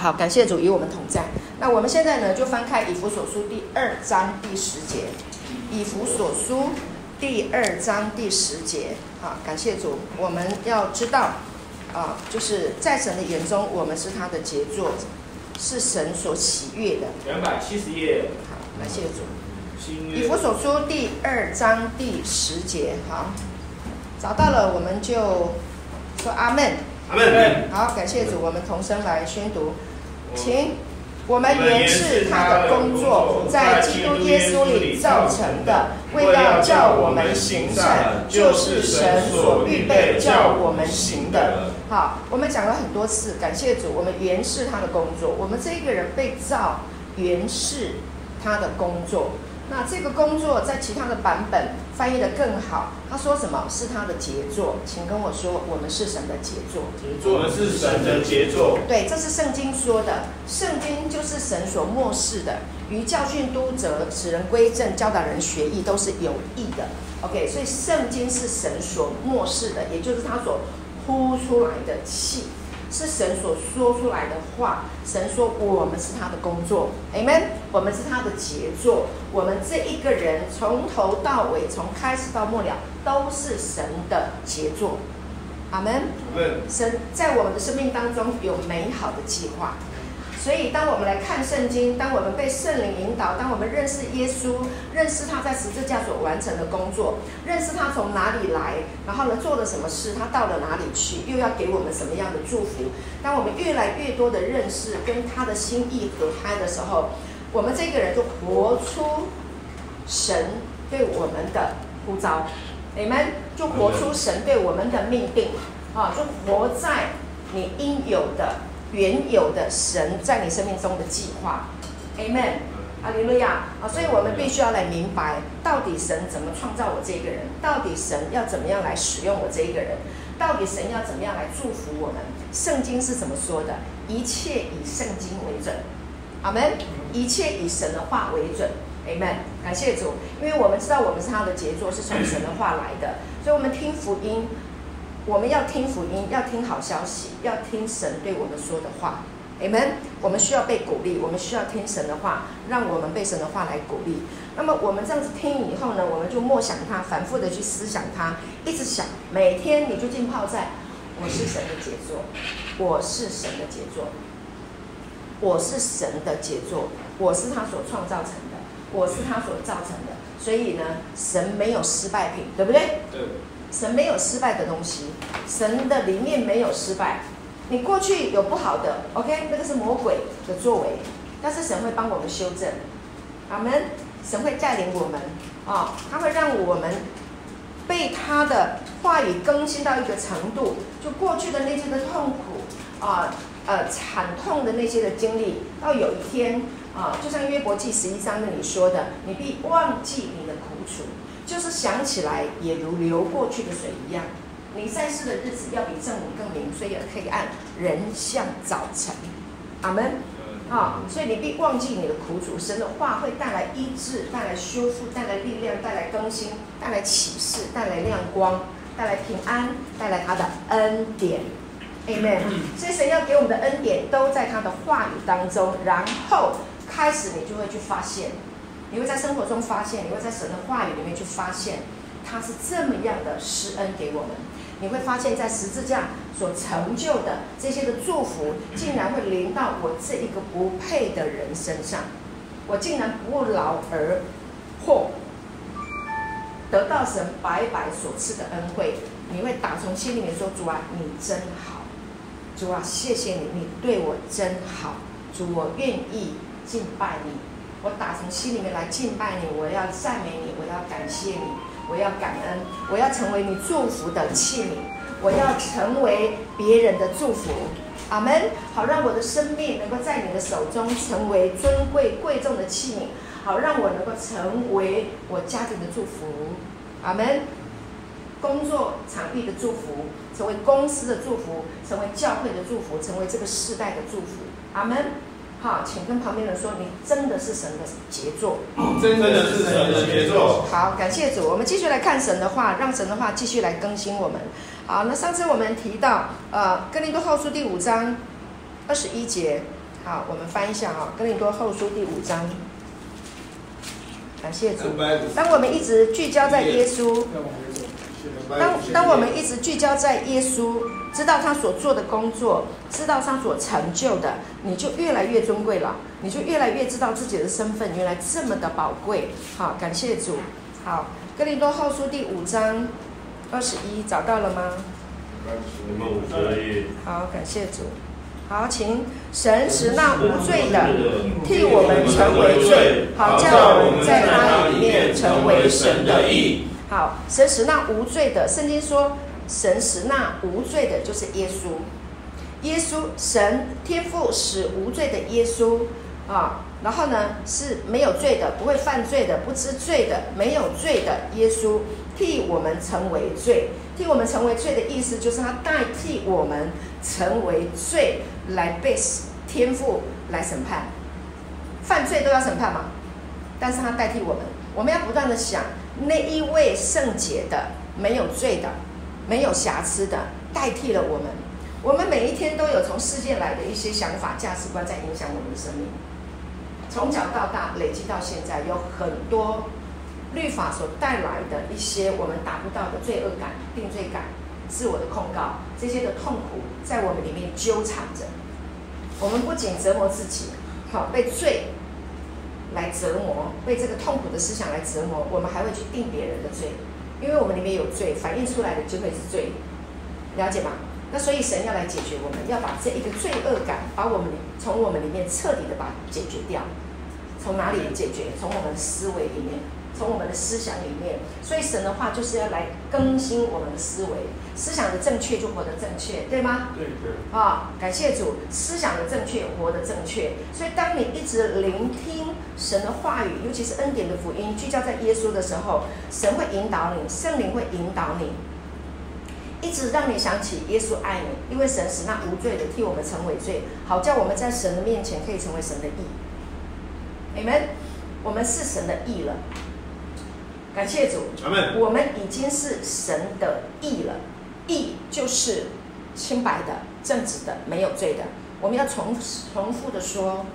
好，感谢主与我们同在。那我们现在呢，就翻开以弗所书第二章第十节。以弗所书第二章第十节。好，感谢主。我们要知道，啊，就是在神的眼中，我们是他的杰作，是神所喜悦的。两百七十页。好，感谢主。以弗所书第二章第十节。好，找到了，我们就说阿门。阿门。好，感谢主，我们同声来宣读。请，我们原是他的工作，在基督耶稣里造成的，为要叫我们行善，就是神所预备叫我们行的。好，我们讲了很多次，感谢主，我们原是他的工作，我们这一个人被造，原是他的工作。那这个工作在其他的版本翻译的更好。他说什么是他的杰作？请跟我说，我们是神的杰作。杰作，我们是神的杰作。对，这是圣经说的。圣经就是神所默示的，于教训、督责、使人归正、教导人学义，都是有益的。OK，所以圣经是神所默示的，也就是他所呼出来的气。是神所说出来的话。神说：“我们是他的工作，Amen。我们是他的杰作。我们这一个人从头到尾，从开始到末了，都是神的杰作。Amen。神在我们的生命当中有美好的计划。”所以，当我们来看圣经，当我们被圣灵引导，当我们认识耶稣，认识他在十字架所完成的工作，认识他从哪里来，然后呢，做了什么事，他到了哪里去，又要给我们什么样的祝福。当我们越来越多的认识跟他的心意合拍的时候，我们这个人就活出神对我们的呼召，你们就活出神对我们的命定啊，就活在你应有的。原有的神在你生命中的计划，Amen，阿利路亚啊！所以我们必须要来明白，到底神怎么创造我这一个人，到底神要怎么样来使用我这一个人，到底神要怎么样来祝福我们？圣经是怎么说的？一切以圣经为准，阿门。一切以神的话为准，Amen。感谢主，因为我们知道我们是他的杰作，是从神的话来的，所以我们听福音。我们要听福音，要听好消息，要听神对我们说的话。你们。我们需要被鼓励，我们需要听神的话，让我们被神的话来鼓励。那么我们这样子听以后呢，我们就默想它，反复的去思想它，一直想。每天你就浸泡在我是神的杰作，我是神的杰作，我是神的杰作，我是他所创造成的，我是他所造成的。所以呢，神没有失败品，对不对？对。神没有失败的东西，神的里面没有失败。你过去有不好的，OK，那个是魔鬼的作为，但是神会帮我们修正。阿门。神会带领我们啊，他会让我们被他的话语更新到一个程度，就过去的那些的痛苦啊，呃，惨痛的那些的经历，到有一天啊，就像约伯记十一章那里说的，你必忘记你的苦楚。就是想起来也如流过去的水一样，你在世的日子要比正午更明，虽然黑暗人像早晨。阿门。啊，所以你必忘记你的苦主，神的话会带来医治，带来修复，带来力量，带来更新，带来启示，带来亮光，带来平安，带来他的恩典。Amen。所以神要给我们的恩典都在他的话语当中，然后开始你就会去发现。你会在生活中发现，你会在神的话语里面去发现，他是这么样的施恩给我们。你会发现在十字架所成就的这些的祝福，竟然会临到我这一个不配的人身上。我竟然不劳而获，得到神白白所赐的恩惠。你会打从心里面说：“主啊，你真好！主啊，谢谢你，你对我真好。主，我愿意敬拜你。”我打从心里面来敬拜你，我要赞美你，我要感谢你，我要感恩，我要成为你祝福的器皿，我要成为别人的祝福。阿门。好，让我的生命能够在你的手中成为尊贵贵重的器皿，好，让我能够成为我家庭的祝福。阿门。工作场地的祝福，成为公司的祝福，成为教会的祝福，成为这个世代的祝福。阿门。好，请跟旁边人说，你真的是神的杰作，真的是神的杰作。好，感谢主，我们继续来看神的话，让神的话继续来更新我们。好，那上次我们提到，呃，哥林多后书第五章二十一节，好，我们翻一下哦，《哥林多后书》第五章。感谢主。当我们一直聚焦在耶稣，当当我们一直聚焦在耶稣，知道他所做的工作，知道他所成就的，你就越来越尊贵了，你就越来越知道自己的身份原来这么的宝贵。好，感谢主。好，《哥林多后书》第五章二十一，找到了吗？好，感谢主。好，请神使那无罪的替我们成为罪，好叫我们在他里面成为神的义。好，神使那无罪的，圣经说神使那无罪的，就是耶稣。耶稣，神天父使无罪的耶稣啊，然后呢是没有罪的，不会犯罪的，不知罪的，没有罪的耶稣替我们成为罪。替我们成为罪的意思，就是他代替我们成为罪，来被天父来审判。犯罪都要审判嘛，但是他代替我们，我们要不断的想那一位圣洁的、没有罪的、没有瑕疵的，代替了我们。我们每一天都有从世界来的一些想法、价值观在影响我们的生命，从小到大累积到现在，有很多。律法所带来的一些我们达不到的罪恶感、定罪感、自我的控告，这些的痛苦在我们里面纠缠着。我们不仅折磨自己，好被罪来折磨，被这个痛苦的思想来折磨，我们还会去定别人的罪，因为我们里面有罪，反映出来的就会是罪，了解吗？那所以神要来解决我们，要把这一个罪恶感，把我们从我们里面彻底的把它解决掉。从哪里解决？从我们思维里面。从我们的思想里面，所以神的话就是要来更新我们的思维，思想的正确就活得正确，对吗？对对。啊，感谢主，思想的正确，活得正确。所以当你一直聆听神的话语，尤其是恩典的福音，聚焦在耶稣的时候，神会引导你，圣灵会引导你，一直让你想起耶稣爱你，因为神使那无罪的替我们成为罪，好叫我们在神的面前可以成为神的义。你们，我们是神的义了。感谢主，我们已经是神的义了。义就是清白的、正直的、没有罪的。我们要重重复的说，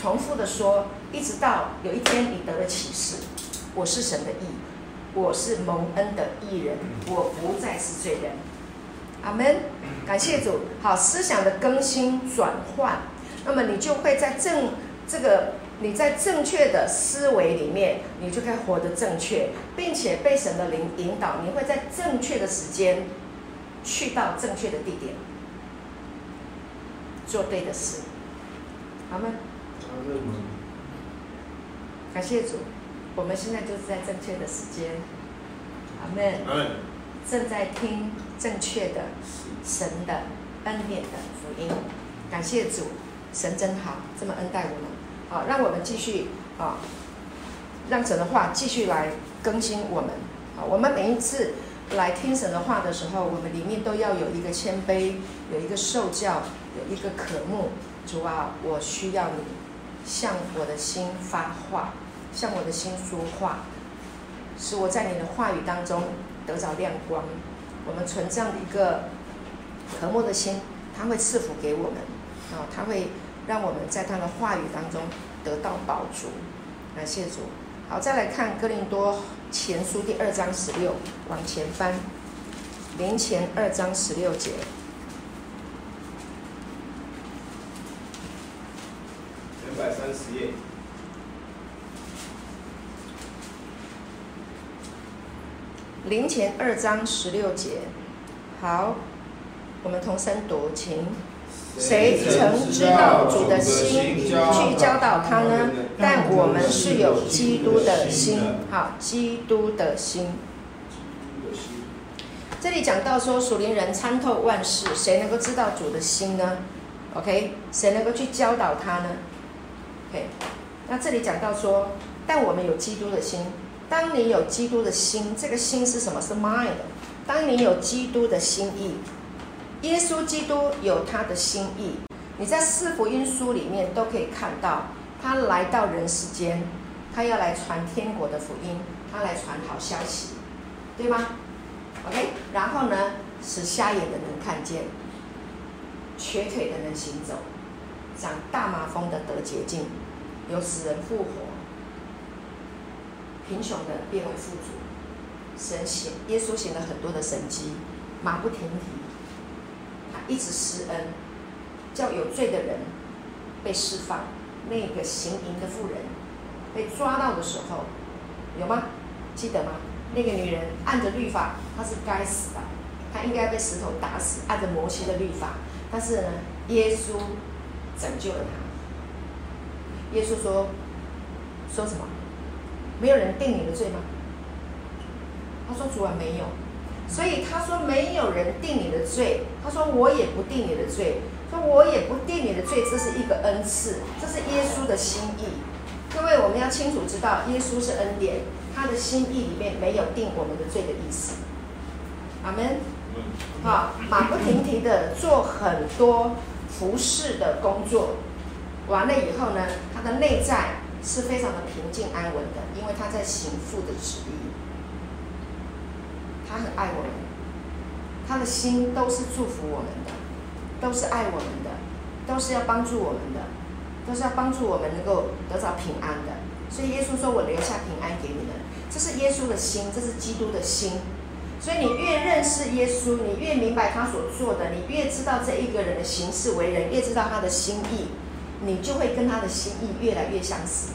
重复的说，一直到有一天你得了启示，我是神的义，我是蒙恩的义人，我不再是罪人。阿门。感谢主。好，思想的更新转换，那么你就会在正这个。你在正确的思维里面，你就可以活得正确，并且被神的灵引导，你会在正确的时间去到正确的地点，做对的事，好吗？感谢主，我们现在就是在正确的时间，阿门。正在听正确的神的恩典的福音，感谢主，神真好，这么恩待我们。好，让我们继续啊，让神的话继续来更新我们。好，我们每一次来听神的话的时候，我们里面都要有一个谦卑，有一个受教，有一个渴慕。主啊，我需要你向我的心发话，向我的心说话，使我在你的话语当中得着亮光。我们存这样的一个渴慕的心，他会赐福给我们。啊，他会。让我们在他的话语当中得到饱足，感谢主。好，再来看哥林多前书第二章十六，往前翻，林前二章十六节，两百三十页，林前二章十六节。好，我们同声读，请。谁曾知道主的心去教导他呢？但我们是有基督的心，好，基督的心。这里讲到说，属灵人参透万事，谁能够知道主的心呢？OK，谁能够去教导他呢？OK，那这里讲到说，但我们有基督的心。当你有基督的心，这个心是什么？是 mind。当你有基督的心意。耶稣基督有他的心意，你在四福音书里面都可以看到，他来到人世间，他要来传天国的福音，他来传好消息，对吗？OK，然后呢，使瞎眼的能看见，瘸腿的能行走，长大麻风的得洁净，有死人复活，贫穷的变为富足。神行，耶稣行了很多的神迹，马不停蹄，一直施恩，叫有罪的人被释放。那个行淫的妇人被抓到的时候，有吗？记得吗？那个女人按着律法，她是该死的，她应该被石头打死，按着摩西的律法。但是呢，耶稣拯救了她。耶稣说：“说什么？没有人定你的罪吗？”他说：“主啊，没有。”所以他说：“没有人定你的罪。”他说：“我也不定你的罪。”说：“我也不定你的罪。”这是一个恩赐，这是耶稣的心意。各位，我们要清楚知道，耶稣是恩典，他的心意里面没有定我们的罪的意思。阿门。好，马不停蹄的做很多服侍的工作，完了以后呢，他的内在是非常的平静安稳的，因为他在行父的旨意。他很爱我们，他的心都是祝福我们的，都是爱我们的，都是要帮助我们的，都是要帮助我们能够得到平安的。所以耶稣说：“我留下平安给你们。”这是耶稣的心，这是基督的心。所以你越认识耶稣，你越明白他所做的，你越知道这一个人的行事为人，越知道他的心意，你就会跟他的心意越来越相似。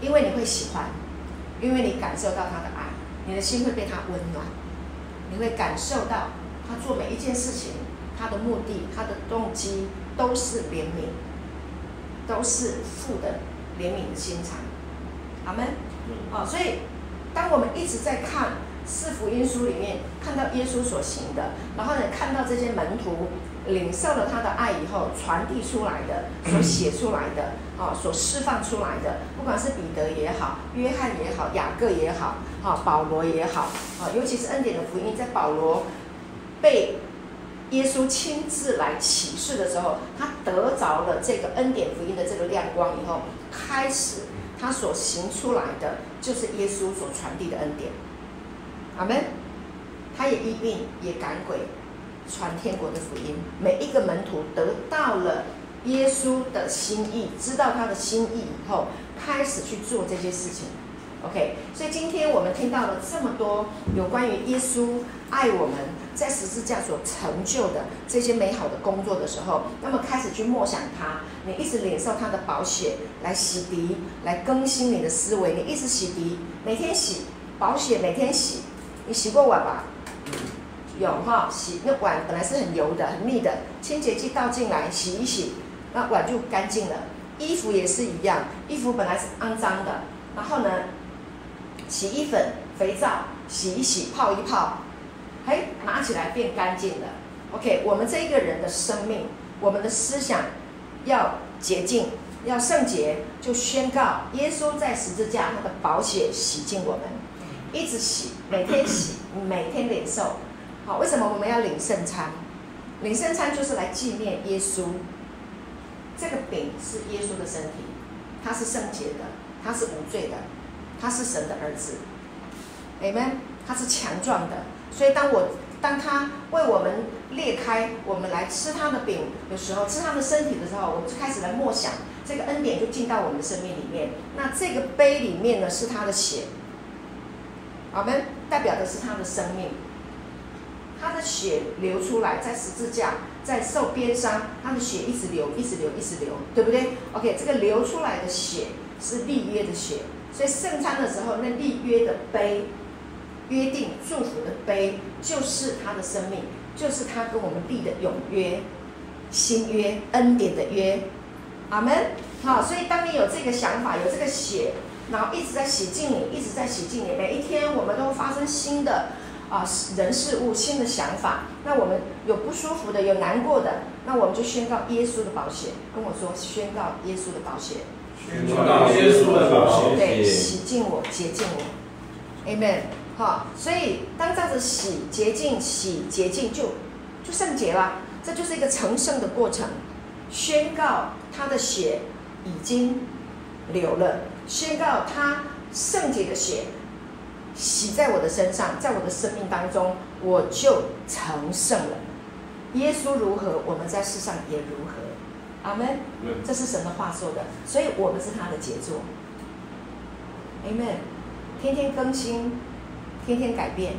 因为你会喜欢，因为你感受到他的爱。你的心会被他温暖，你会感受到他做每一件事情，他的目的、他的动机都是怜悯，都是父的怜悯的心肠。阿门。哦，所以当我们一直在看四福音书里面，看到耶稣所行的，然后呢，看到这些门徒。领受了他的爱以后，传递出来的，所写出来的，啊，所释放出来的，不管是彼得也好，约翰也好，雅各也好，啊，保罗也好，啊，尤其是恩典的福音，在保罗被耶稣亲自来启示的时候，他得着了这个恩典福音的这个亮光以后，开始他所行出来的就是耶稣所传递的恩典。阿门。他也医病，也赶鬼。传天国的福音，每一个门徒得到了耶稣的心意，知道他的心意以后，开始去做这些事情。OK，所以今天我们听到了这么多有关于耶稣爱我们在十字架所成就的这些美好的工作的时候，那么开始去默想他，你一直领受他的保险来洗涤，来更新你的思维，你一直洗涤，每天洗保险，每天洗，你洗过碗吧？有哈，洗那碗本来是很油的、很腻的，清洁剂倒进来洗一洗，那碗就干净了。衣服也是一样，衣服本来是肮脏的，然后呢，洗衣粉、肥皂洗一洗、泡一泡，嘿，拿起来变干净了。OK，我们这一个人的生命，我们的思想要洁净、要圣洁，就宣告耶稣在十字架他的宝血洗净我们，一直洗，每天洗，每天领受。好，为什么我们要领圣餐？领圣餐就是来纪念耶稣。这个饼是耶稣的身体，他是圣洁的，他是无罪的，他是神的儿子。Amen，他是强壮的。所以当我当他为我们裂开，我们来吃他的饼的时候，吃他的身体的时候，我们就开始来默想，这个恩典就进到我们的生命里面。那这个杯里面呢，是他的血。我们代表的是他的生命。他的血流出来，在十字架，在受鞭伤，他的血一直流，一直流，一直流，对不对？OK，这个流出来的血是立约的血，所以圣餐的时候，那立约的杯，约定祝福的杯，就是他的生命，就是他跟我们立的永约、新约、恩典的约。阿门。好，所以当你有这个想法，有这个血，然后一直在洗净你，一直在洗净你，每一天我们都发生新的。啊，人事物新的想法，那我们有不舒服的，有难过的，那我们就宣告耶稣的保险，跟我说宣告耶稣的保险，宣告耶稣的保险，对，洗净我，洁净我，Amen。好，所以当这样子洗、洁净、洗、洁净，就就圣洁了，这就是一个成圣的过程。宣告他的血已经流了，宣告他圣洁的血。洗在我的身上，在我的生命当中，我就成圣了。耶稣如何，我们在世上也如何。阿门。这是神的话说的，所以我们是他的杰作。阿门。天天更新，天天改变，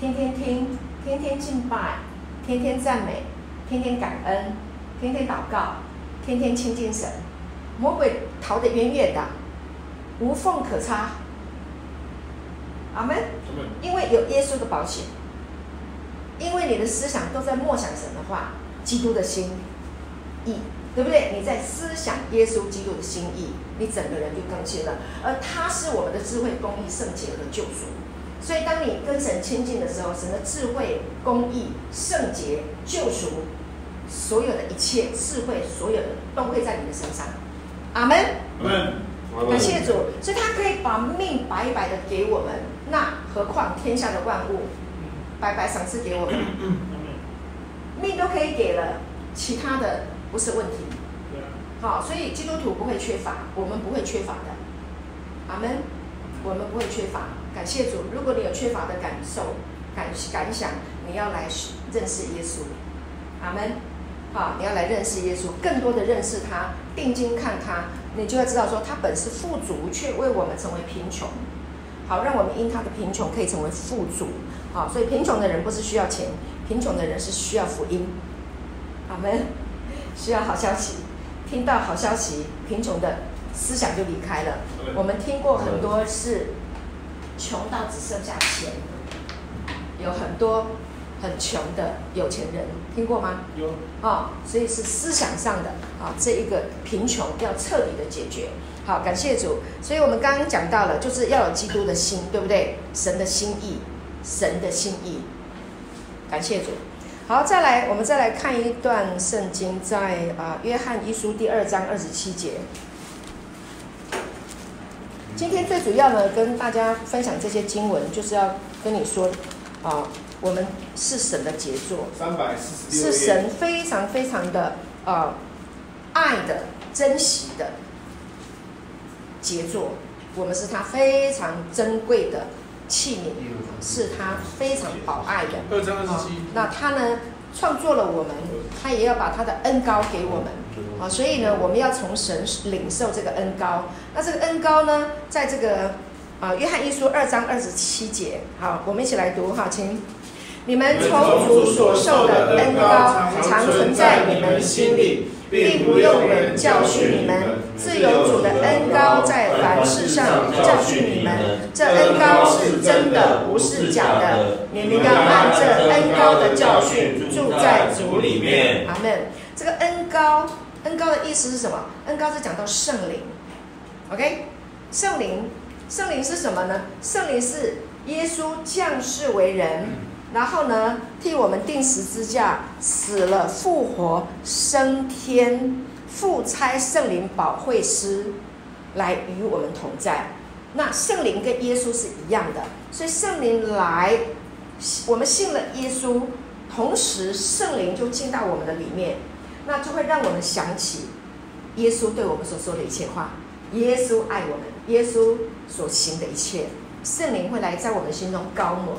天天听，天天敬拜，天天赞美，天天感恩，天天祷告，天天亲近神，魔鬼逃得远远的，无缝可插。阿门。因为有耶稣的保险，因为你的思想都在默想神的话，基督的心意，对不对？你在思想耶稣基督的心意，你整个人就更新了。而他是我们的智慧、公义、圣洁和救赎。所以，当你跟神亲近的时候，神的智慧、公义、圣洁、救赎，所有的一切智慧，所有的都会在你的身上。阿门。阿门。感谢主，所以他可以把命白白的给我们，那何况天下的万物，白白赏赐给我们，命都可以给了，其他的不是问题。好，所以基督徒不会缺乏，我们不会缺乏的。阿门，我们不会缺乏。感谢主，如果你有缺乏的感受、感感想，你要来认识耶稣。阿门。好，你要来认识耶稣，更多的认识他，定睛看他，你就要知道说，他本是富足，却为我们成为贫穷。好，让我们因他的贫穷可以成为富足。好，所以贫穷的人不是需要钱，贫穷的人是需要福音。阿门。需要好消息，听到好消息，贫穷的思想就离开了。我们听过很多是穷到只剩下钱，有很多。很穷的有钱人听过吗？有啊、哦，所以是思想上的啊、哦，这一个贫穷要彻底的解决。好，感谢主。所以我们刚刚讲到了，就是要有基督的心，对不对？神的心意，神的心意。感谢主。好，再来，我们再来看一段圣经，在啊约翰一书第二章二十七节。今天最主要呢，跟大家分享这些经文，就是要跟你说啊。我们是神的杰作，三百四十六，是神非常非常的呃爱的、珍惜的杰作。我们是他非常珍贵的器皿，是他非常宝爱的。二章二十七。那他呢，创作了我们，他也要把他的恩高给我们啊。所以呢，我们要从神领受这个恩高。那这个恩高呢，在这个啊约翰一书二章二十七节，好，我们一起来读哈，请。你们从主所受的恩高常存在你们心里，并不用人教训你们，自有主的恩高在凡事上教训你们。这恩高是真的，不是假的。你们要按这恩高的教训住在主里面。阿门。这个恩高，恩高的意思是什么？恩高是讲到圣灵。OK，圣灵，圣灵是什么呢？圣灵是耶稣降世为人。然后呢，替我们定十字架，死了，复活，升天，复差圣灵保惠师来与我们同在。那圣灵跟耶稣是一样的，所以圣灵来，我们信了耶稣，同时圣灵就进到我们的里面，那就会让我们想起耶稣对我们所说的一切话，耶稣爱我们，耶稣所行的一切，圣灵会来在我们心中高抹。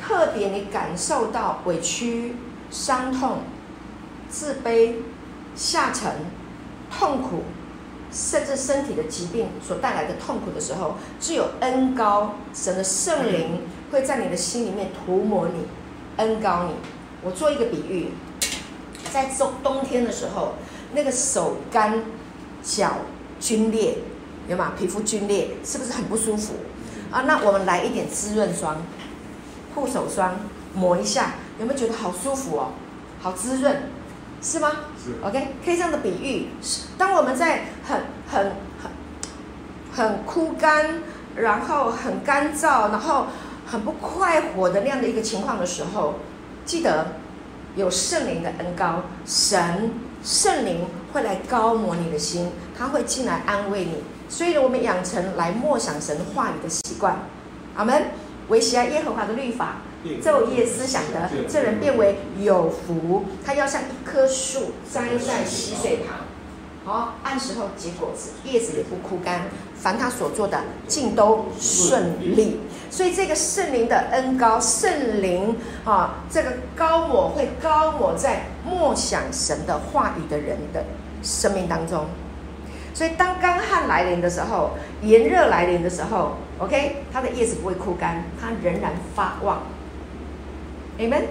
特别你感受到委屈、伤痛、自卑、下沉、痛苦，甚至身体的疾病所带来的痛苦的时候，只有恩高，神的圣灵会在你的心里面涂抹你，恩高你。我做一个比喻，在冬冬天的时候，那个手干、脚皲裂，有吗？皮肤皲裂，是不是很不舒服？啊，那我们来一点滋润霜。护手霜抹一下，有没有觉得好舒服哦？好滋润，是吗？是。OK，可以这样的比喻，当我们在很很很很枯干，然后很干燥，然后很不快活的那样的一个情况的时候，记得有圣灵的恩膏，神圣灵会来高抹你的心，他会进来安慰你。所以，我们养成来默想神话语的习惯。阿门。为喜爱耶和华的律法，昼夜思想的，这人变为有福。他要像一棵树栽在溪水旁，好，按时候结果子，叶子也不枯干。凡他所做的，尽都顺利。所以这个圣灵的恩高，圣灵啊，这个高我会高我在默想神的话语的人的生命当中。所以当干旱来临的时候，炎热来临的时候，OK，它的叶子不会枯干，它仍然发旺。Amen。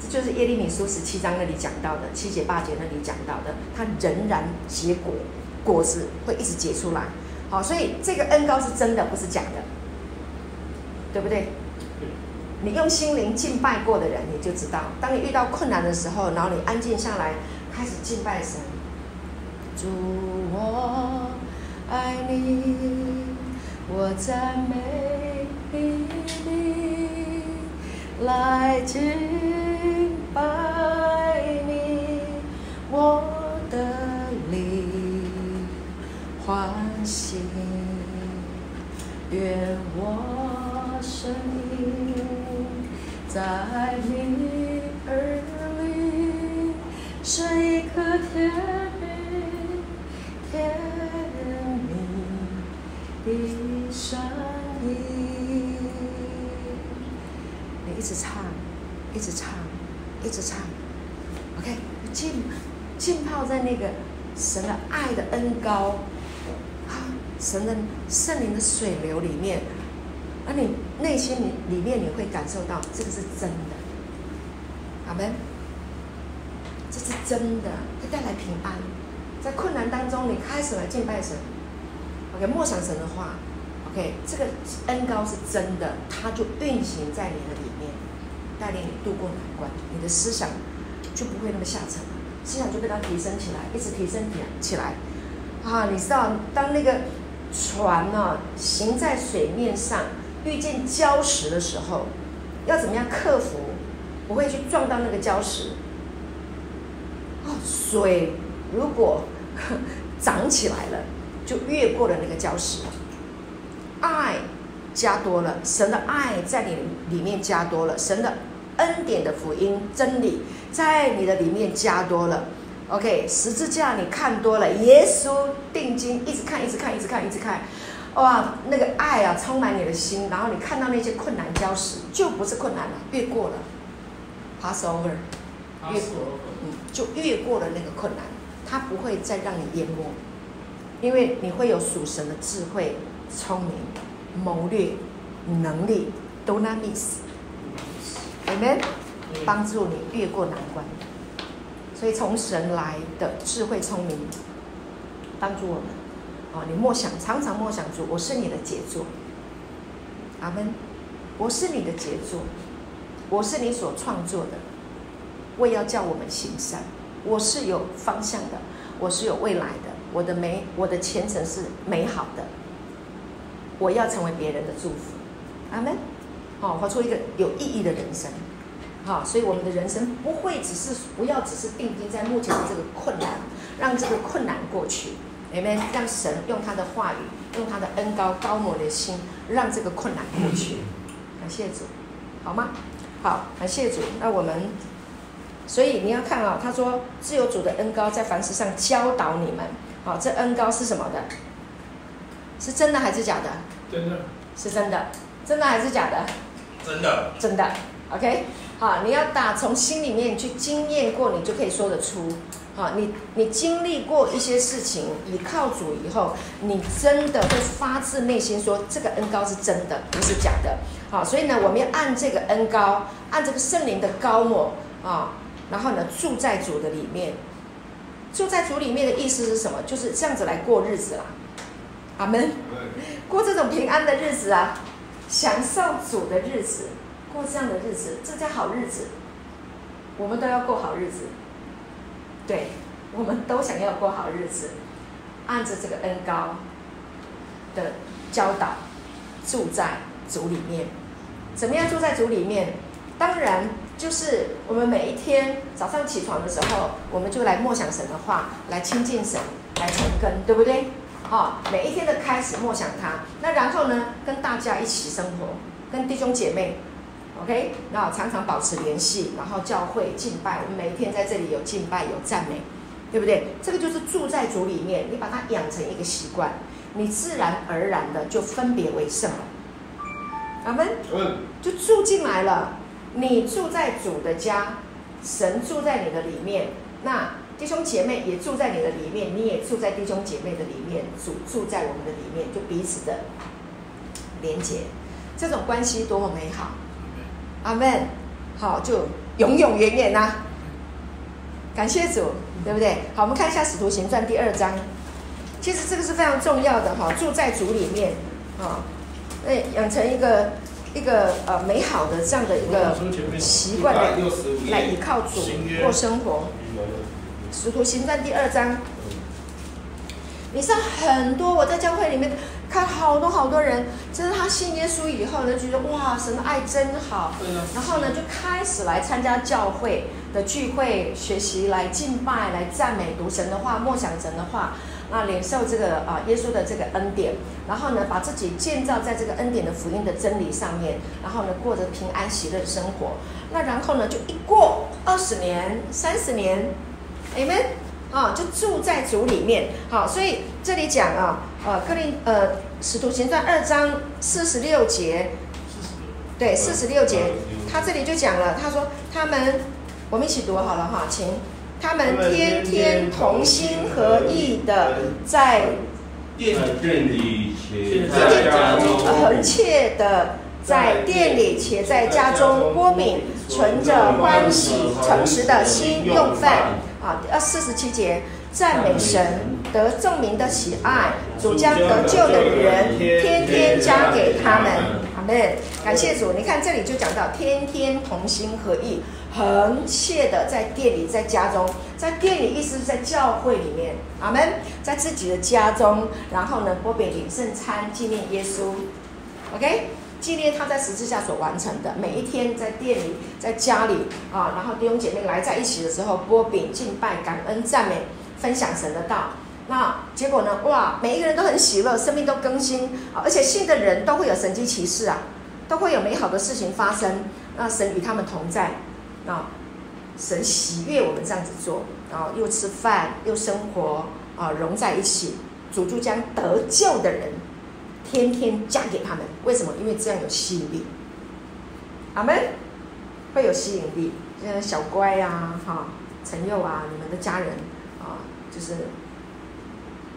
这就是耶利米书十七章那里讲到的，七节八节那里讲到的，它仍然结果，果子会一直结出来。好，所以这个恩膏是真的，不是假的，对不对？你用心灵敬拜过的人，你就知道，当你遇到困难的时候，然后你安静下来，开始敬拜神。主，我爱你，我赞美你，来敬拜你，我的灵欢喜，愿我生命在你耳里是一颗甜蜜。甜蜜的声音，你一直唱，一直唱，一直唱，OK，浸浸泡在那个神的爱的恩膏，啊，神的圣灵的水流里面，而你内心里里面你会感受到这个是真的，阿门，这是真的，会带来平安。在困难当中，你开始来敬拜神，OK，默想神的话。，OK，这个恩高是真的，它就运行在你的里面，带领你度过难关，你的思想就不会那么下沉，思想就被它提升起来，一直提升起起来。啊，你知道，当那个船呢、行在水面上，遇见礁石的时候，要怎么样克服？不会去撞到那个礁石。哦，水如果 涨起来了，就越过了那个礁石。爱加多了，神的爱在你里面加多了，神的恩典的福音真理在你的里面加多了。OK，十字架你看多了，耶稣定睛一直看，一直看，一直看，一直看，哇，那个爱啊充满你的心，然后你看到那些困难礁石，就不是困难了，越过了，pass over，越过，嗯，就越过了那个困难。它不会再让你淹没，因为你会有属神的智慧、聪明、谋略、能力 d o n a m i s Amen，帮助你越过难关。所以从神来的智慧、聪明，帮助我们。啊，你默想，常常默想主，我是你的杰作。阿门。我是你的杰作，我是你所创作的，为要叫我们行善。我是有方向的，我是有未来的，我的美，我的前程是美好的。我要成为别人的祝福，阿门。好，活出一个有意义的人生。好，所以我们的人生不会只是不要只是定睛在目前的这个困难，让这个困难过去，阿门。让神用他的话语，用他的恩高高抹的心，让这个困难过去。感谢主，好吗？好，感谢主。那我们。所以你要看啊、哦，他说自由主的恩高在凡事上教导你们。好，这恩高是什么的？是真的还是假的？真的。是真的。真的还是假的？真的。真的。OK。好，你要打从心里面去经验过，你就可以说得出。好，你你经历过一些事情，你靠主以后，你真的会发自内心说这个恩高是真的，不是假的。好，所以呢，我们要按这个恩高，按这个圣灵的高抹啊。然后呢，住在主的里面，住在主里面的意思是什么？就是这样子来过日子啦，阿门。过这种平安的日子啊，享受主的日子，过这样的日子，这叫好日子。我们都要过好日子，对，我们都想要过好日子，按着这个恩高的教导，住在主里面。怎么样住在主里面？当然。就是我们每一天早上起床的时候，我们就来默想神的话，来亲近神，来成根，对不对？好，每一天的开始默想他，那然后呢，跟大家一起生活，跟弟兄姐妹，OK，然后常常保持联系，然后教会敬拜，我们每一天在这里有敬拜，有赞美，对不对？这个就是住在主里面，你把它养成一个习惯，你自然而然的就分别为圣了。阿门。嗯。就住进来了。你住在主的家，神住在你的里面，那弟兄姐妹也住在你的里面，你也住在弟兄姐妹的里面，主住在我们的里面，就彼此的连接，这种关系多么美好！阿门。好，就永永远远呐。感谢主，对不对？好，我们看一下《使徒行传》第二章。其实这个是非常重要的哈，住在主里面啊，哎，养成一个一个呃美好的这样的一个习惯来来依靠主过生活。使徒行传第二章，你知道很多我在教会里面看好多好多人，就是他信耶稣以后呢，觉得哇，神的爱真好，然后呢就开始来参加教会的聚会，学习来敬拜，来赞美，读神的话，默想神的话。那，领受这个啊，耶稣的这个恩典，然后呢，把自己建造在这个恩典的福音的真理上面，然后呢，过着平安喜乐的生活。那然后呢，就一过二十年、三十年，Amen 啊，就住在主里面。好，所以这里讲啊，呃，哥林呃，使徒行传二章四十六节，对，四十六节，他这里就讲了，他说他们，我们一起读好了哈，请。他们天天同心合意的在店里且在家中，恒切的在店里且在家中郭敏，存着欢喜诚实的心用饭。啊，二四十七节，赞美神，得众民的喜爱，主将得救的人天天加给他们。阿门。感谢主，你看这里就讲到天天同心合意。恒切的在店里，在家中，在店里意思是在教会里面，阿门，在自己的家中，然后呢，擘饼领圣餐，纪念耶稣，OK，纪念他在十字架所完成的。每一天在店里，在家里啊，然后弟兄姐妹来在一起的时候，波饼敬拜、感恩、赞美、分享神的道。那结果呢？哇，每一个人都很喜乐，生命都更新啊，而且信的人都会有神迹奇事啊，都会有美好的事情发生。那神与他们同在。啊，神喜悦我们这样子做，然后又吃饭又生活啊，融在一起。主就将得救的人天天嫁给他们，为什么？因为这样有吸引力。阿门，会有吸引力。像小乖啊，哈，陈佑啊，你们的家人啊，就是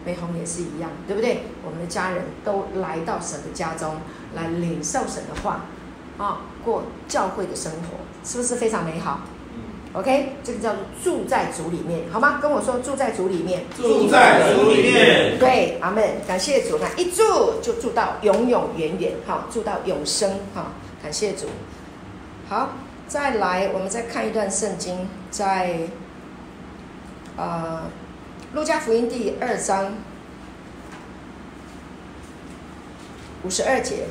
梅红也是一样，对不对？我们的家人都来到神的家中来领受神的话，啊，过教会的生活。是不是非常美好？嗯，OK，这个叫做住在主里面，好吗？跟我说住在主里面，住在主里面。对，阿门。感谢主，那一住就住到永永远远，哈，住到永生，哈，感谢主。好，再来，我们再看一段圣经，在呃，路加福音第二章五十二节。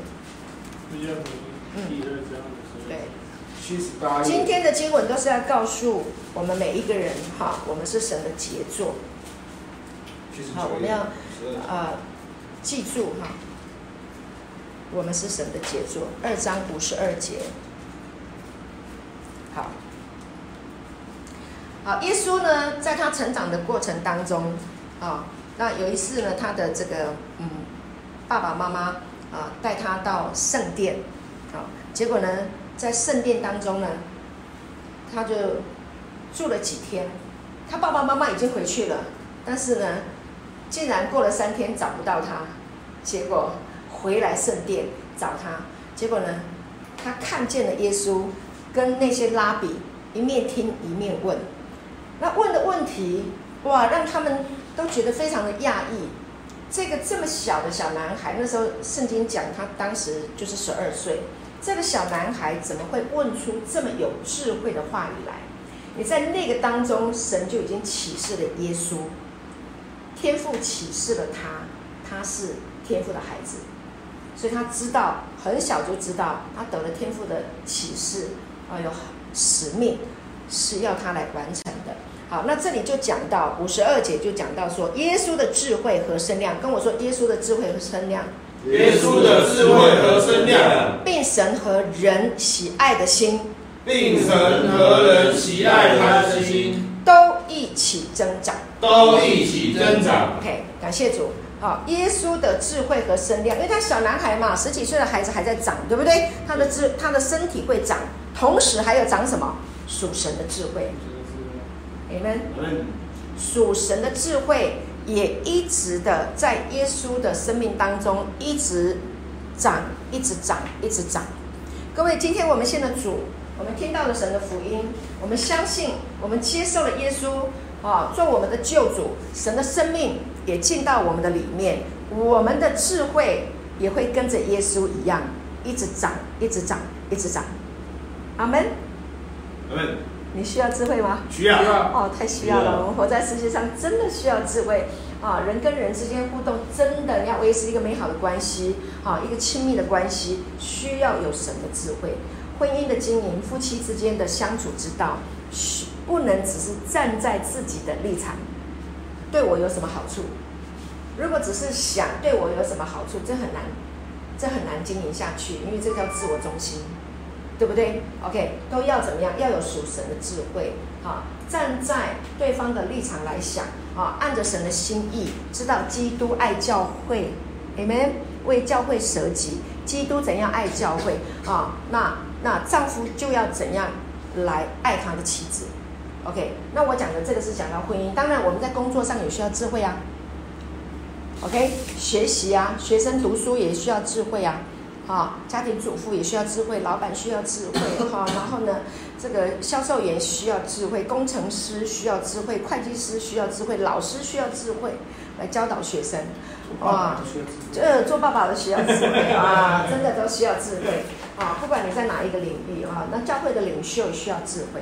路今天的经文都是要告诉我们每一个人，哈，我们是神的杰作。好，我们要呃记住哈，我们是神的杰作。二章五十二节，好，好，耶稣呢，在他成长的过程当中，啊，那有一次呢，他的这个嗯爸爸妈妈啊带他到圣殿，啊，结果呢。在圣殿当中呢，他就住了几天。他爸爸妈妈已经回去了，但是呢，竟然过了三天找不到他。结果回来圣殿找他，结果呢，他看见了耶稣，跟那些拉比一面听一面问。那问的问题，哇，让他们都觉得非常的讶异。这个这么小的小男孩，那时候圣经讲他当时就是十二岁。这个小男孩怎么会问出这么有智慧的话语来？你在那个当中，神就已经启示了耶稣，天父启示了他，他是天父的孩子，所以他知道很小就知道，他得了天父的启示，啊，有使命是要他来完成的。好，那这里就讲到五十二节，就讲到说耶稣的智慧和身量，跟我说耶稣的智慧和身量。耶稣的智慧和身量，并神和人喜爱的心，并神和人喜爱他的心，都一起增长，都一起增长。OK，感谢主。好，耶稣的智慧和身量，因为他小男孩嘛，十几岁的孩子还在长，对不对？他的智，他的身体会长，同时还有长什么？属神的智慧。Amen。属神的智慧也一直的在耶稣的生命当中一直长，一直长，一直长。各位，今天我们信了主，我们听到了神的福音，我们相信，我们接受了耶稣啊，做我们的救主，神的生命也进到我们的里面，我们的智慧也会跟着耶稣一样，一直长，一直长，一直长。阿门。阿门。你需要智慧吗？需要。哦，太需要了。我们活在世界上，真的需要智慧啊！人跟人之间互动，真的要维持一个美好的关系，啊，一个亲密的关系，需要有神的智慧。婚姻的经营，夫妻之间的相处之道，不能只是站在自己的立场，对我有什么好处？如果只是想对我有什么好处，这很难，这很难经营下去，因为这叫自我中心。对不对？OK，都要怎么样？要有属神的智慧，哈，站在对方的立场来想，啊，按着神的心意，知道基督爱教会，Amen，为教会舍己，基督怎样爱教会啊？那那丈夫就要怎样来爱他的妻子？OK，那我讲的这个是讲到婚姻，当然我们在工作上也需要智慧啊。OK，学习啊，学生读书也需要智慧啊。啊，家庭主妇也需要智慧，老板需要智慧，哈，然后呢，这个销售员需要智慧，工程师需要智慧，会计师需要智慧，老师需要智慧来教导学生，哇，这做爸爸的需要智慧啊，真的都需要智慧啊，不管你在哪一个领域啊，那教会的领袖需要智慧，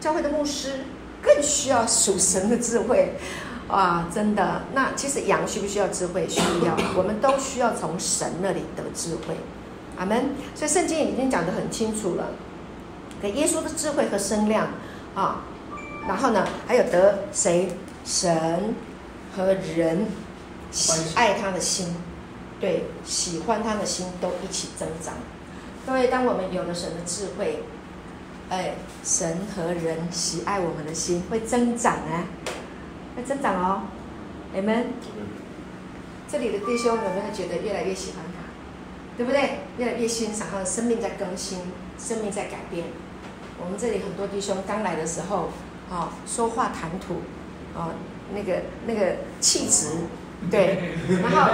教会的牧师更需要属神的智慧，啊，真的，那其实羊需不需要智慧？需要，我们都需要从神那里得智慧。阿门。所以圣经已经讲得很清楚了，给耶稣的智慧和声量啊，然后呢，还有得谁神和人喜爱他的心，对，喜欢他的心都一起增长。各位，当我们有了神的智慧，哎，神和人喜爱我们的心会增长啊，会增长哦。阿门。这里的弟兄有没有觉得越来越喜欢他？对不对？越来越欣赏他的生命在更新，生命在改变。我们这里很多弟兄刚来的时候，啊、哦，说话谈吐，啊、哦，那个那个气质，对，然后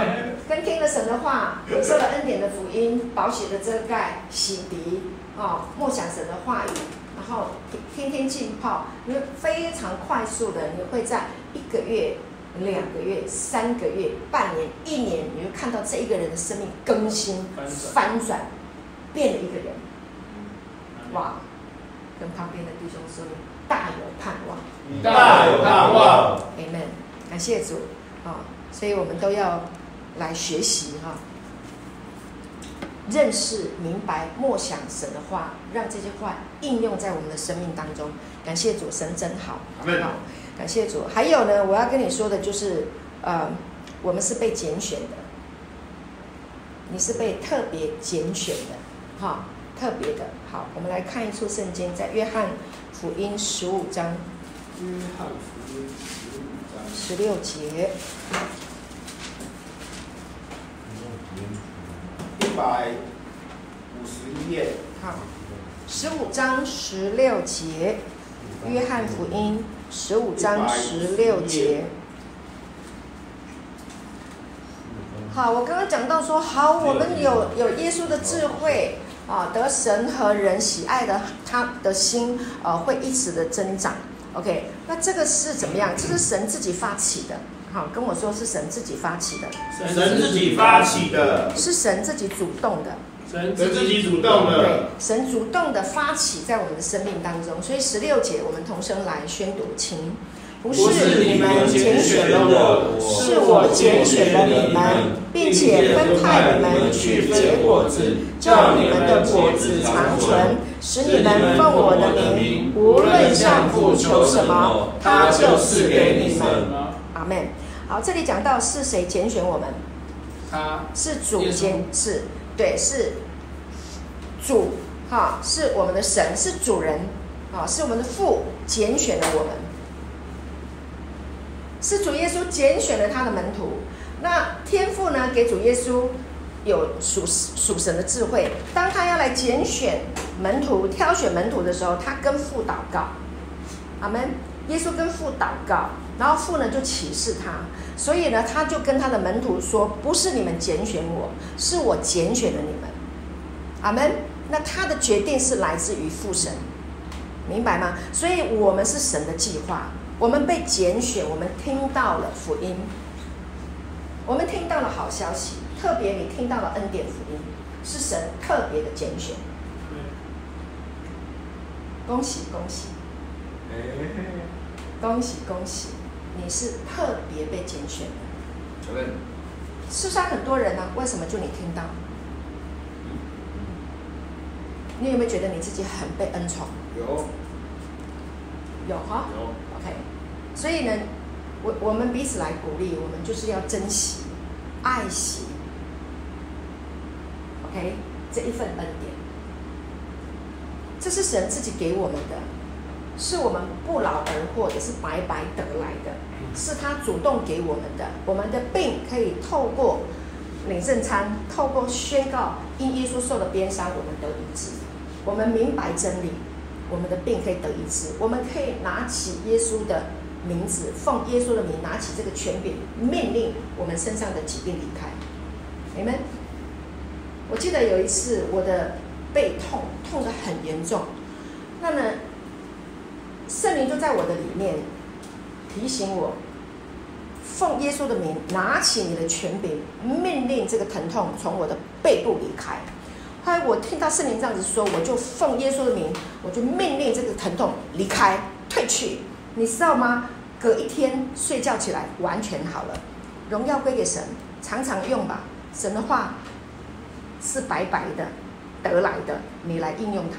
跟听了神的话，领受了恩典的福音，宝血的遮盖，洗涤，啊、哦，默想神的话语，然后天天浸泡，你会非常快速的，你会在一个月。两个月、三个月、半年、一年，你会看到这一个人的生命更新、翻转，变了一个人。哇！跟旁边的弟兄说，大有盼望，大有盼望。Amen。感谢主啊！所以我们都要来学习哈，认识、明白、默想神的话，让这些话应用在我们的生命当中。感谢主，神真好。好。感谢主。还有呢，我要跟你说的就是，呃，我们是被拣选的，你是被特别拣选的，哈，特别的。好，我们来看一处圣经，在约翰福音十五章，约翰福音十五章十六节，一百五十一页。好，十五章十六节，约翰福音。十五章十六节，好，我刚刚讲到说，好，我们有有耶稣的智慧啊，得神和人喜爱的他的心啊，会一直的增长。OK，那这个是怎么样？这是神自己发起的。好，跟我说是神自己发起的。神自己发起的，是神自己主动的。神自己主动的，对，神主动的发起在我们的生命当中，所以十六节我们同声来宣读，请，不是你们拣选了我，是我拣选了你们，并且分派你们去结果子，叫你们的果子长存，使你们奉我的名，无论向父求什么，他就赐给你们。阿门。好，这里讲到是谁拣选我们？他是主拣，是。对，是主，哈，是我们的神，是主人，啊，是我们的父拣选了我们，是主耶稣拣选了他的门徒。那天父呢，给主耶稣有属属神的智慧，当他要来拣选门徒、挑选门徒的时候，他跟父祷告，阿门。耶稣跟父祷告，然后父呢就启示他，所以呢他就跟他的门徒说：“不是你们拣选我，是我拣选了你们。”阿门。那他的决定是来自于父神，明白吗？所以我们是神的计划，我们被拣选，我们听到了福音，我们听到了好消息，特别你听到了恩典福音，是神特别的拣选。恭喜恭喜！恭喜恭喜！你是特别被拣选的。承认。世上很多人呢、啊，为什么就你听到？你有没有觉得你自己很被恩宠？有。有哈？有。OK。所以呢，我我们彼此来鼓励，我们就是要珍惜、爱惜。OK，这一份恩典。这是神自己给我们的，是我们不劳而获的，是白白得来的，是他主动给我们的。我们的病可以透过领圣餐，透过宣告因耶稣受的鞭伤，我们得医治。我们明白真理，我们的病可以得医治。我们可以拿起耶稣的名字，奉耶稣的名，拿起这个权柄，命令我们身上的疾病离开。你们，我记得有一次我的。背痛，痛得很严重。那么，圣灵就在我的里面提醒我，奉耶稣的名，拿起你的权柄，命令这个疼痛从我的背部离开。后来我听到圣灵这样子说，我就奉耶稣的名，我就命令这个疼痛离开、退去。你知道吗？隔一天睡觉起来完全好了。荣耀归给神，常常用吧。神的话是白白的。得来的，你来应用它，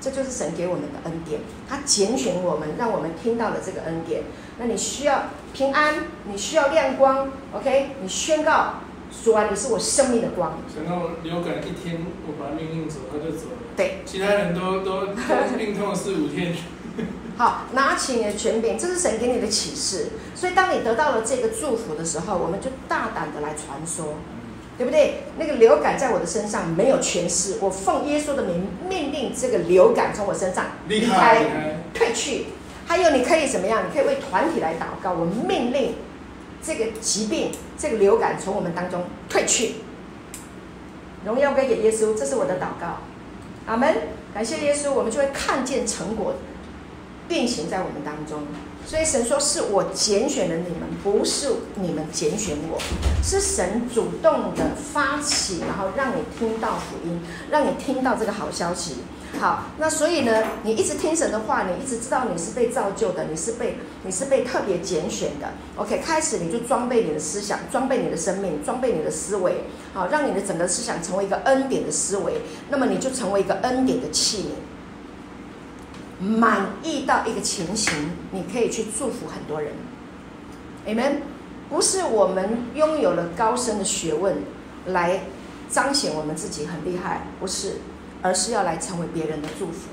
这就是神给我们的恩典。他拣选我们，让我们听到了这个恩典。那你需要平安，你需要亮光，OK？你宣告说啊，你是我生命的光。想到流感一天，我把他命令走，他就走了。对，其他人都 都都病痛四五天。好，拿起你的权柄，这是神给你的启示。所以，当你得到了这个祝福的时候，我们就大胆的来传说。对不对？那个流感在我的身上没有权势，我奉耶稣的名命令这个流感从我身上离开退去。还有，你可以怎么样？你可以为团体来祷告，我命令这个疾病、这个流感从我们当中退去。荣耀归给耶稣，这是我的祷告。阿门。感谢耶稣，我们就会看见成果运行在我们当中。所以神说：“是我拣选了你们，不是你们拣选我，是神主动的发起，然后让你听到福音，让你听到这个好消息。好，那所以呢，你一直听神的话，你一直知道你是被造就的，你是被你是被特别拣选的。OK，开始你就装备你的思想，装备你的生命，装备你的思维，好，让你的整个思想成为一个恩典的思维，那么你就成为一个恩典的器皿。”满意到一个情形，你可以去祝福很多人。Amen。不是我们拥有了高深的学问来彰显我们自己很厉害，不是，而是要来成为别人的祝福，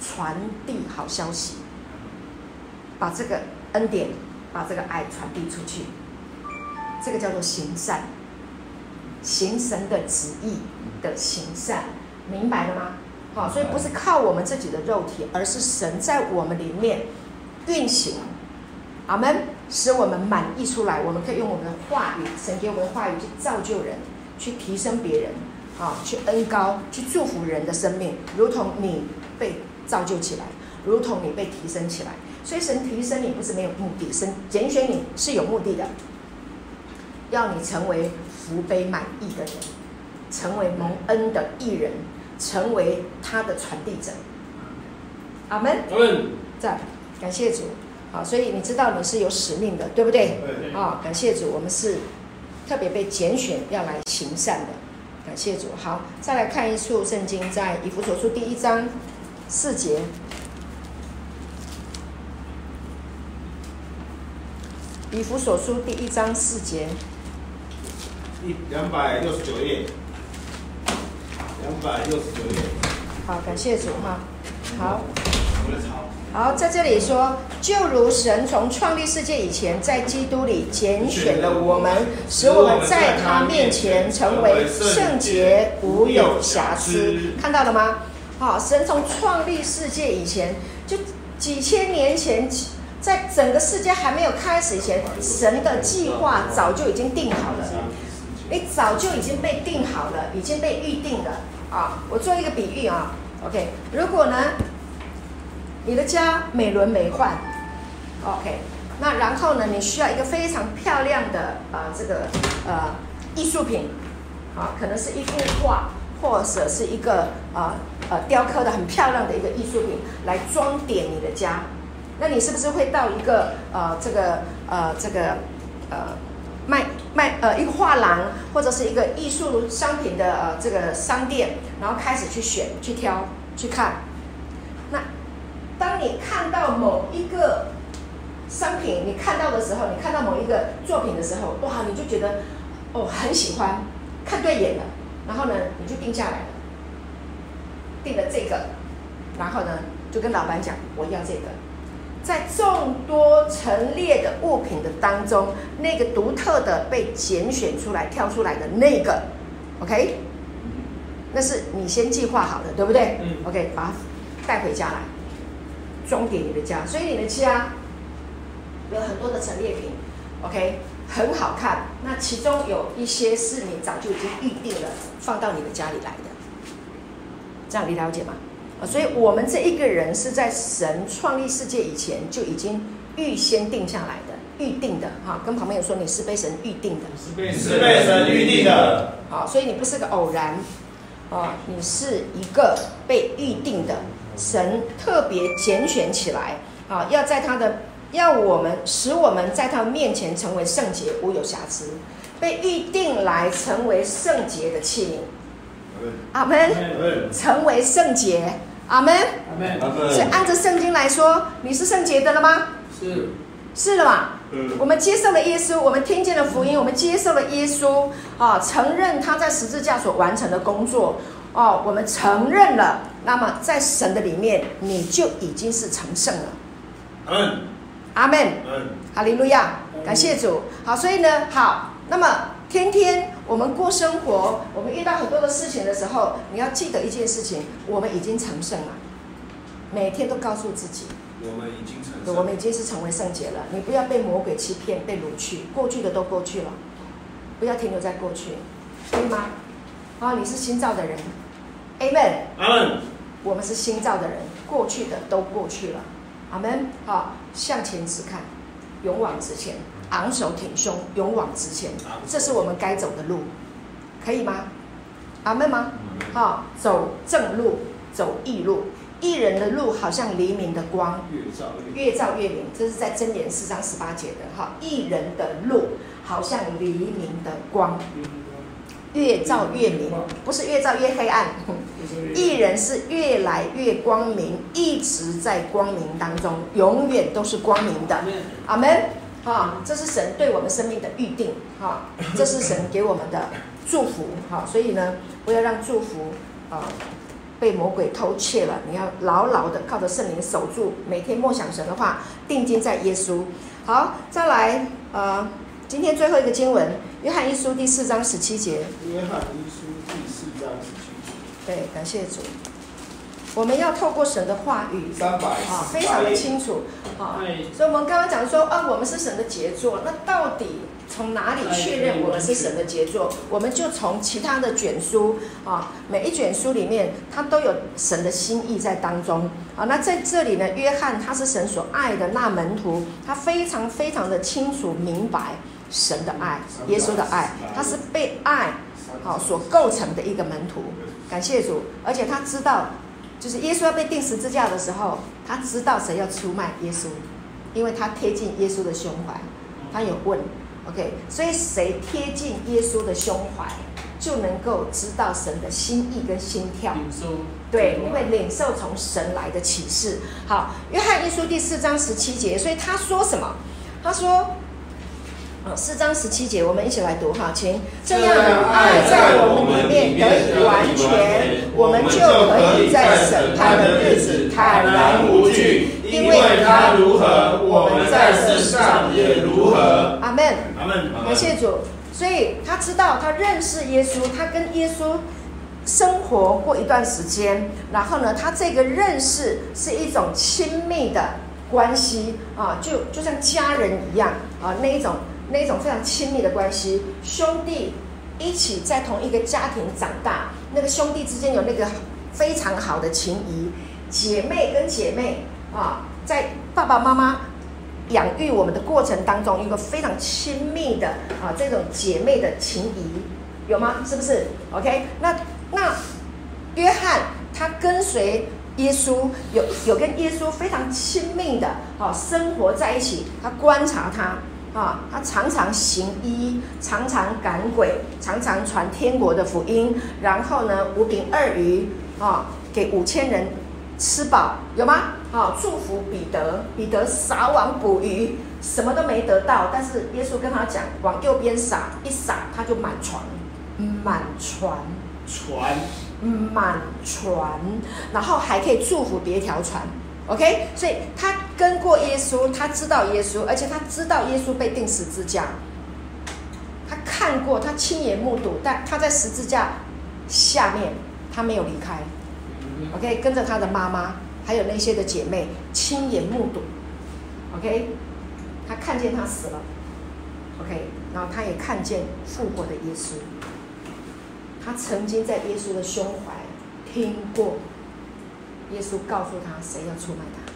传递好消息，把这个恩典，把这个爱传递出去。这个叫做行善，行神的旨意的行善，明白了吗？好，所以不是靠我们自己的肉体，而是神在我们里面运行，阿门，使我们满溢出来。我们可以用我们的话语，神给我们的话语去造就人，去提升别人，啊，去恩高，去祝福人的生命，如同你被造就起来，如同你被提升起来。所以神提升你不是没有目的，神拣选你是有目的的，要你成为福杯满溢的人，成为蒙恩的艺人。成为他的传递者，阿门。阿门。在，感谢主。好，所以你知道你是有使命的，对不对？对。啊，感谢主，我们是特别被拣选要来行善的。感谢主。好，再来看一处圣经，在以弗所书第一章四节。以弗所书第一章四节。一两百六十九页。两百六十九页。好，感谢主哈。好，好，在这里说，就如神从创立世界以前，在基督里拣选了我们，使我们在他面前成为圣洁，无有瑕疵。看到了吗？好，神从创立世界以前，就几千年前，在整个世界还没有开始以前，神的计划早就已经定好了，你早就已经被定好了，已经被预定了啊！我做一个比喻啊，OK，如果呢，你的家美轮美奂，OK，那然后呢，你需要一个非常漂亮的啊、呃、这个呃艺术品，啊，可能是一幅画，或者是一个啊呃，呃雕刻的很漂亮的一个艺术品来装点你的家。那你是不是会到一个呃这个呃这个呃卖卖呃一个画廊或者是一个艺术商品的呃这个商店，然后开始去选、去挑、去看？那当你看到某一个商品，你看到的时候，你看到某一个作品的时候，哇，你就觉得哦很喜欢，看对眼了，然后呢你就定下来了，定了这个，然后呢就跟老板讲我要这个。在众多陈列的物品的当中，那个独特的被拣选出来、挑出来的那个，OK，那是你先计划好的，对不对？嗯。OK，把它带回家来，装点你的家。所以你的家有很多的陈列品，OK，很好看。那其中有一些是你早就已经预定了，放到你的家里来的。这样你了解吗？所以，我们这一个人是在神创立世界以前就已经预先定下来的、预定的。哈，跟旁边有说，你是被神预定的，是被神预定的。好，所以你不是个偶然，啊，你是一个被预定的。神特别拣选起来，啊，要在他的，要我们使我们在他面前成为圣洁，无有瑕疵，被预定来成为圣洁的器皿。阿门，成为圣洁，阿门，阿门。所以按照圣经来说，你是圣洁的了吗？是，是了吧？嗯。我们接受了耶稣，我们听见了福音，我们接受了耶稣啊，承认他在十字架所完成的工作哦，我们承认了。那么在神的里面，你就已经是成圣了。嗯。阿门。嗯。哈利路亚，感谢主。好，所以呢，好，那么。天天我们过生活，我们遇到很多的事情的时候，你要记得一件事情：我们已经成圣了。每天都告诉自己，我们已经成圣，我们已经是成为圣洁了。你不要被魔鬼欺骗、被掳去，过去的都过去了，不要停留在过去，可以吗？啊，你是新造的人，Amen。我们是新造的人，过去的都过去了，阿门。好，向前直看，勇往直前。昂首挺胸，勇往直前，这是我们该走的路，可以吗？阿门吗？好，走正路，走义路。义人的路好像黎明的光，越照越，明。这是在箴言四章十八节的。哈，义人的路好像黎明的光，越照越明，不是越照越黑暗。艺人是越来越光明，一直在光明当中，永远都是光明的。阿门。啊，这是神对我们生命的预定，哈，这是神给我们的祝福，哈，所以呢，不要让祝福啊被魔鬼偷窃了，你要牢牢的靠着圣灵守住，每天默想神的话，定睛在耶稣。好，再来，呃，今天最后一个经文，约翰一书第四章十七节。约翰一书第四章十七节。对，感谢主。我们要透过神的话语，啊，非常的清楚，啊，所以我们刚刚讲说，啊，我们是神的杰作，那到底从哪里确认我们是神的杰作？我们就从其他的卷书，啊，每一卷书里面，它都有神的心意在当中，啊，那在这里呢，约翰他是神所爱的那门徒，他非常非常的清楚明白神的爱，耶稣的爱，他是被爱，好所构成的一个门徒，感谢主，而且他知道。就是耶稣要被钉十字架的时候，他知道谁要出卖耶稣，因为他贴近耶稣的胸怀，他有问，OK，所以谁贴近耶稣的胸怀，就能够知道神的心意跟心跳。对，你会领受从神来的启示。好，约翰一书第四章十七节，所以他说什么？他说。四章十七节，我们一起来读哈，请这样爱在我们里面得以完全，我们就可以在审判的日子坦然无惧，因为他如何，我们在世上也如何。阿门，阿门，感谢主。所以他知道，他认识耶稣，他跟耶稣生活过一段时间，然后呢，他这个认识是一种亲密的关系啊，就就像家人一样啊，那一种那种非常亲密的关系，兄弟一起在同一个家庭长大，那个兄弟之间有那个非常好的情谊，姐妹跟姐妹啊，在爸爸妈妈养育我们的过程当中，一个非常亲密的啊这种姐妹的情谊，有吗？是不是？OK，那那约翰他跟随。耶稣有有跟耶稣非常亲密的啊生活在一起，他观察他啊，他常常行医，常常赶鬼，常常传天国的福音，然后呢五饼二鱼啊给五千人吃饱，有吗？啊祝福彼得，彼得撒网捕鱼，什么都没得到，但是耶稣跟他讲往右边撒，一撒他就满船，满船船。满船，然后还可以祝福别条船，OK？所以他跟过耶稣，他知道耶稣，而且他知道耶稣被钉十字架，他看过，他亲眼目睹，但他在十字架下面，他没有离开，OK？跟着他的妈妈，还有那些的姐妹，亲眼目睹，OK？他看见他死了，OK？然后他也看见复活的耶稣。他曾经在耶稣的胸怀听过耶稣告诉他谁要出卖他。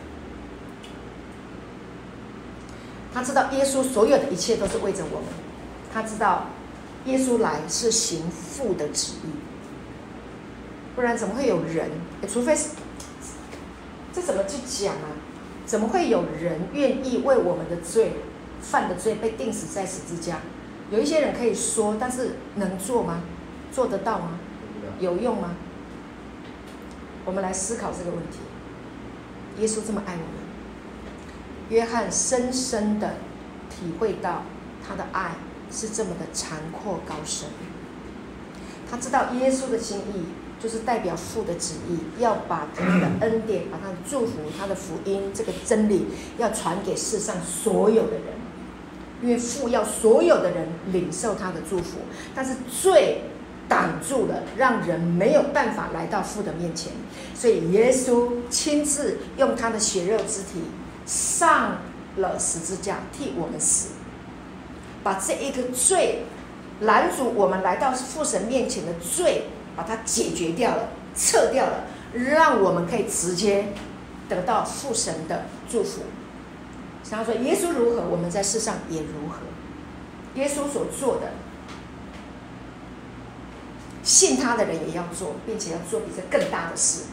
他知道耶稣所有的一切都是为着我们。他知道耶稣来是行父的旨意，不然怎么会有人？除非是这怎么去讲啊？怎么会有人愿意为我们的罪犯的罪被钉死在十字架？有一些人可以说，但是能做吗？做得到吗？有用吗？我们来思考这个问题。耶稣这么爱我们，约翰深深的体会到他的爱是这么的残阔高深。他知道耶稣的心意就是代表父的旨意，要把他的恩典、把他的祝福、他的福音这个真理，要传给世上所有的人，因为父要所有的人领受他的祝福，但是罪。挡住了，让人没有办法来到父的面前，所以耶稣亲自用他的血肉之体上了十字架，替我们死，把这一个罪拦阻我们来到父神面前的罪，把它解决掉了，撤掉了，让我们可以直接得到父神的祝福。想要说耶稣如何，我们在世上也如何。耶稣所做的。信他的人也要做，并且要做比这更大的事。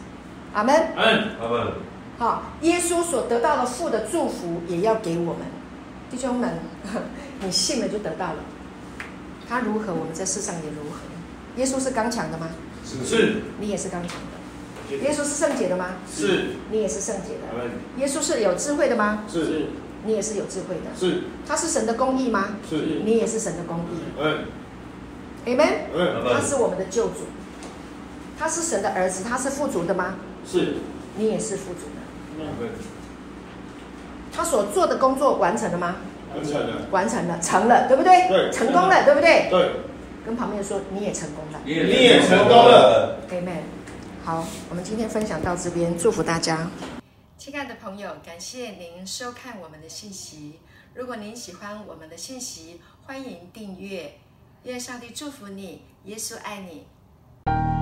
阿门。嗯，阿门。好，耶稣所得到的父的祝福也要给我们弟兄们。你信了就得到了。他如何，我们在世上也如何。耶稣是刚强的吗？是。你也是刚强的。耶稣是圣洁的吗？是。你也是圣洁的。阿门。耶稣是有智慧的吗？是。你也是有智慧的。是。他是神的公义吗？是。你也是神的公义。嗯。Amen，他是我们的救主，他是神的儿子，他是富足的吗？是，你也是富足的。他所做的工作完成了吗？完成了。完成了，成了，对不对？对。成功了，对不对？对。跟旁边说，你也成功了。你也成功了。Amen。好，我们今天分享到这边，祝福大家。亲爱的朋友，感谢您收看我们的信息。如果您喜欢我们的信息，欢迎订阅。愿上帝祝福你耶稣爱你。